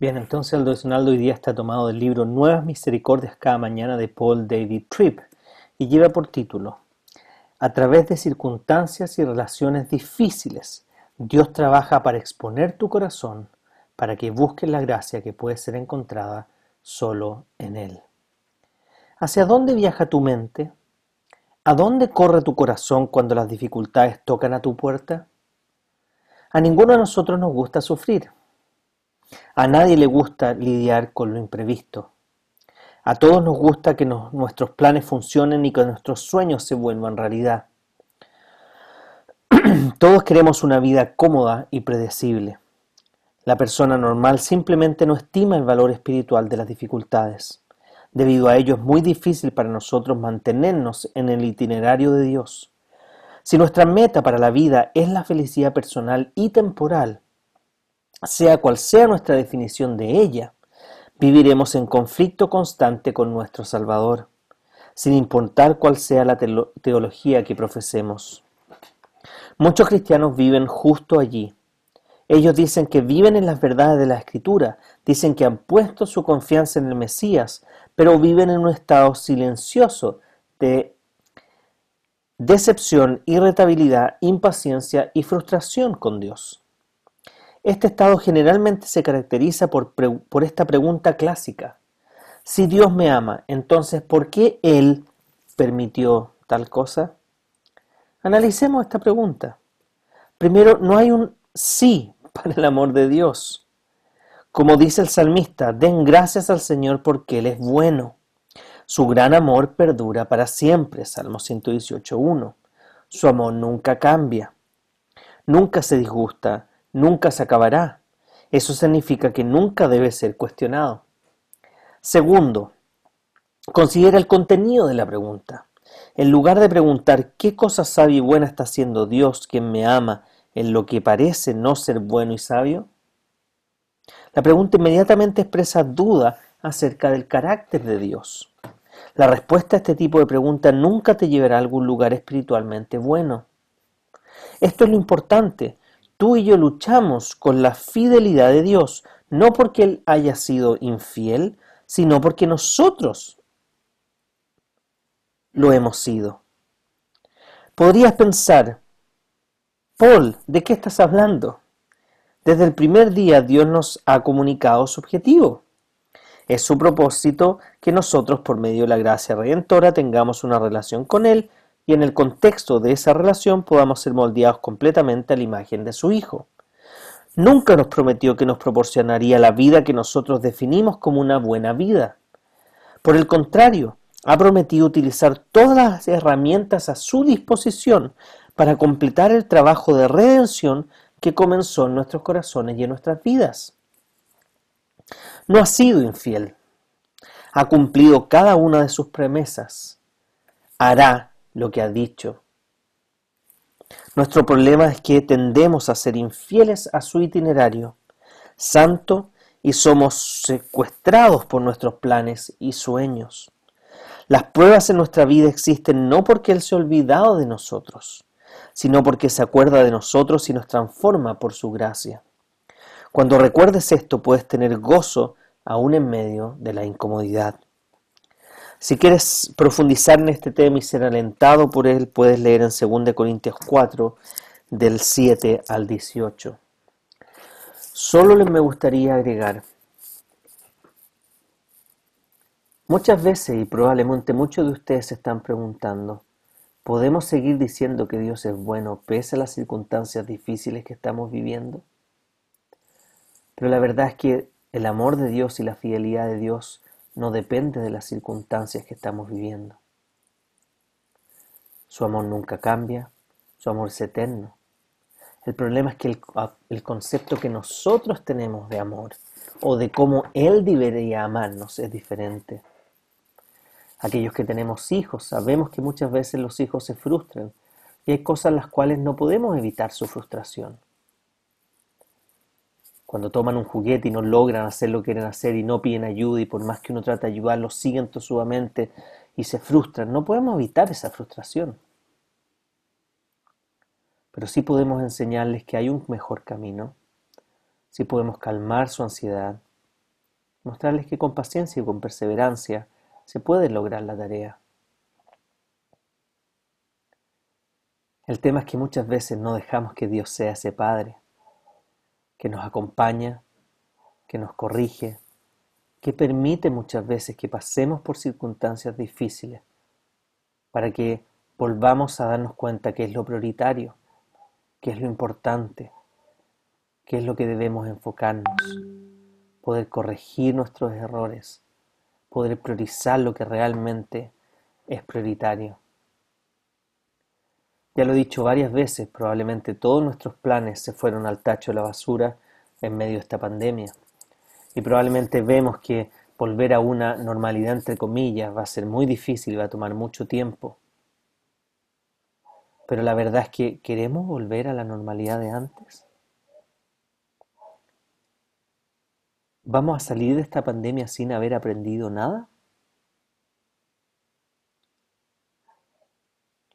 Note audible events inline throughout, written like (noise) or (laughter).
Bien, entonces el devocional de hoy día está tomado del libro Nuevas Misericordias cada mañana de Paul David Tripp y lleva por título A través de circunstancias y relaciones difíciles, Dios trabaja para exponer tu corazón para que busques la gracia que puede ser encontrada solo en Él. ¿Hacia dónde viaja tu mente? ¿A dónde corre tu corazón cuando las dificultades tocan a tu puerta? A ninguno de nosotros nos gusta sufrir. A nadie le gusta lidiar con lo imprevisto. A todos nos gusta que nuestros planes funcionen y que nuestros sueños se vuelvan realidad. (clears throat) todos queremos una vida cómoda y predecible. La persona normal simplemente no estima el valor espiritual de las dificultades. Debido a ello es muy difícil para nosotros mantenernos en el itinerario de Dios. Si nuestra meta para la vida es la felicidad personal y temporal, sea cual sea nuestra definición de ella, viviremos en conflicto constante con nuestro Salvador, sin importar cuál sea la teología que profesemos. Muchos cristianos viven justo allí. Ellos dicen que viven en las verdades de la Escritura, dicen que han puesto su confianza en el Mesías, pero viven en un estado silencioso de decepción, irritabilidad, impaciencia y frustración con Dios. Este estado generalmente se caracteriza por, por, esta pregunta clásica. Si Dios me ama, entonces ¿por qué Él permitió tal cosa? Analicemos esta pregunta. Primero, no hay un sí (laughs) para el amor de Dios. Como dice el salmista, den gracias al Señor porque Él es bueno. Su gran amor perdura para siempre, Salmo 118.1. Su amor nunca cambia, nunca se disgusta, nunca se acabará. Eso significa que nunca debe ser cuestionado. Segundo, considera el contenido de la pregunta. En lugar de preguntar qué cosa sabia y buena está haciendo Dios, quien me ama, en lo que parece no ser bueno y sabio, la pregunta inmediatamente expresa duda acerca del carácter de Dios. La respuesta a este tipo de pregunta nunca te llevará a algún lugar espiritualmente bueno. Esto es lo importante. Tú y yo luchamos con la fidelidad de Dios, no porque Él haya sido infiel, sino porque nosotros lo hemos sido. Podrías pensar, Paul, ¿de qué estás hablando? Desde el primer día Dios nos ha comunicado su objetivo. Es su propósito que nosotros, por medio de la gracia redentora, tengamos una relación con Él y en el contexto de esa relación podamos ser moldeados completamente a la imagen de su Hijo. Nunca nos prometió que nos proporcionaría la vida que nosotros definimos como una buena vida. Por el contrario, ha prometido utilizar todas las herramientas a su disposición para completar el trabajo de redención que comenzó en nuestros corazones y en nuestras vidas. No ha sido infiel. Ha cumplido cada una de sus promesas. Hará lo que ha dicho. Nuestro problema es que tendemos a ser infieles a su itinerario santo y somos secuestrados por nuestros planes y sueños. Las pruebas en nuestra vida existen no porque Él se ha olvidado de nosotros, sino porque se acuerda de nosotros y nos transforma por su gracia. Cuando recuerdes esto puedes tener gozo aún en medio de la incomodidad. Si quieres profundizar en este tema y ser alentado por él, puedes leer en 2 Corintios 4, del 7 al 18. Solo me gustaría agregar, muchas veces y probablemente muchos de ustedes se están preguntando, ¿podemos seguir diciendo que Dios es bueno pese a las circunstancias difíciles que estamos viviendo? Pero la verdad es que el amor de Dios y la fidelidad de Dios no depende de las circunstancias que estamos viviendo. Su amor nunca cambia, su amor es eterno, El problema es que el, concepto que nosotros tenemos de amor o de cómo Él debería amarnos es diferente. Aquellos que tenemos hijos sabemos que muchas veces los hijos se frustran y hay cosas en las cuales no podemos evitar su frustración. Cuando toman un juguete y no logran hacer lo que quieren hacer y no piden ayuda y por más que uno trate de ayudarlos siguen tosudamente y se frustran, no podemos evitar esa frustración. Pero sí podemos enseñarles que hay un mejor camino, sí podemos calmar su ansiedad, mostrarles que con paciencia y con perseverancia se puede lograr la tarea. El tema es que muchas veces no dejamos que Dios sea ese Padre, que nos acompaña, que nos corrige, que permite muchas veces que pasemos por circunstancias difíciles para que volvamos a darnos cuenta que es lo prioritario, que es lo importante, que es lo que debemos enfocarnos, poder corregir nuestros errores, poder priorizar lo que realmente es prioritario. Ya lo he dicho varias veces, probablemente todos nuestros planes se fueron al tacho de la basura en medio de esta pandemia. Y probablemente vemos que volver a una normalidad, entre comillas, va a ser muy difícil, va a tomar mucho tiempo. Pero la verdad es que queremos volver a la normalidad de antes. ¿Vamos a salir de esta pandemia sin haber aprendido nada?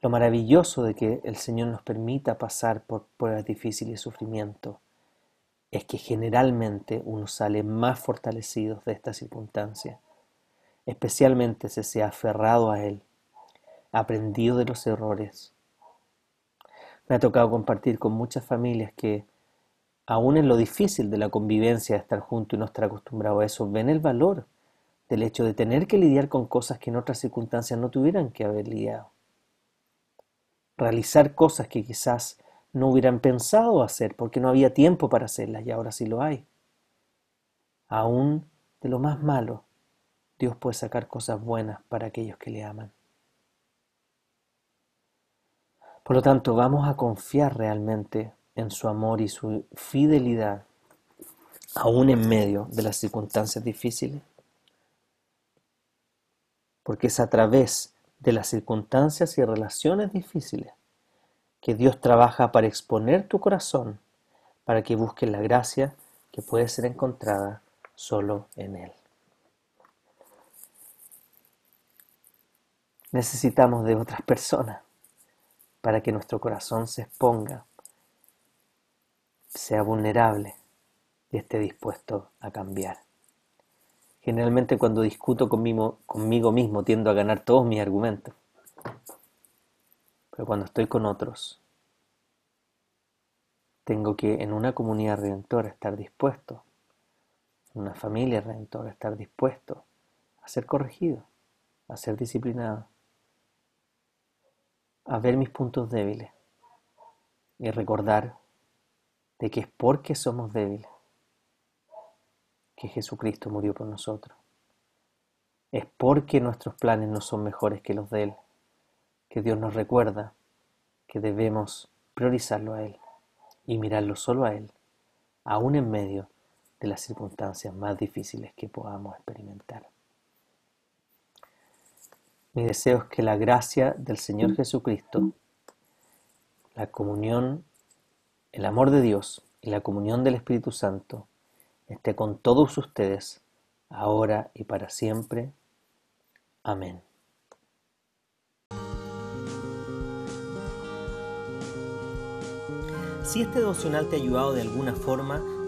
Lo maravilloso de que el Señor nos permita pasar por pruebas difíciles y sufrimiento es que generalmente uno sale más fortalecido de esta circunstancia, especialmente si se ha aferrado a Él, aprendido de los errores. Me ha tocado compartir con muchas familias que, aún en lo difícil de la convivencia, de estar juntos y no estar acostumbrado a eso, ven el valor del hecho de tener que lidiar con cosas que en otras circunstancias no tuvieran que haber lidiado realizar cosas que quizás no hubieran pensado hacer porque no había tiempo para hacerlas y ahora sí lo hay. Aún de lo más malo, Dios puede sacar cosas buenas para aquellos que le aman. Por lo tanto, vamos a confiar realmente en su amor y su fidelidad, aún en medio de las circunstancias difíciles. Porque es a través de las circunstancias y relaciones difíciles que Dios trabaja para exponer tu corazón, para que busques la gracia que puede ser encontrada solo en Él. Necesitamos de otras personas para que nuestro corazón se exponga, sea vulnerable y esté dispuesto a cambiar. Generalmente cuando discuto conmigo, mismo tiendo a ganar todos mis argumentos. Pero cuando estoy con otros, tengo que en una comunidad redentora estar dispuesto, en una familia redentora estar dispuesto a ser corregido, a ser disciplinado, a ver mis puntos débiles y recordar de que es porque somos débiles que Jesucristo murió por nosotros. Es porque nuestros planes no son mejores que los de Él, que Dios nos recuerda que debemos priorizarlo a Él y mirarlo solo a Él, aún en medio de las circunstancias más difíciles que podamos experimentar. Mi deseo es que la gracia del Señor Jesucristo, la comunión, el amor de Dios y la comunión del Espíritu Santo esté con todos ustedes, ahora y para siempre. Amén. Si este devocional te ha ayudado de alguna forma,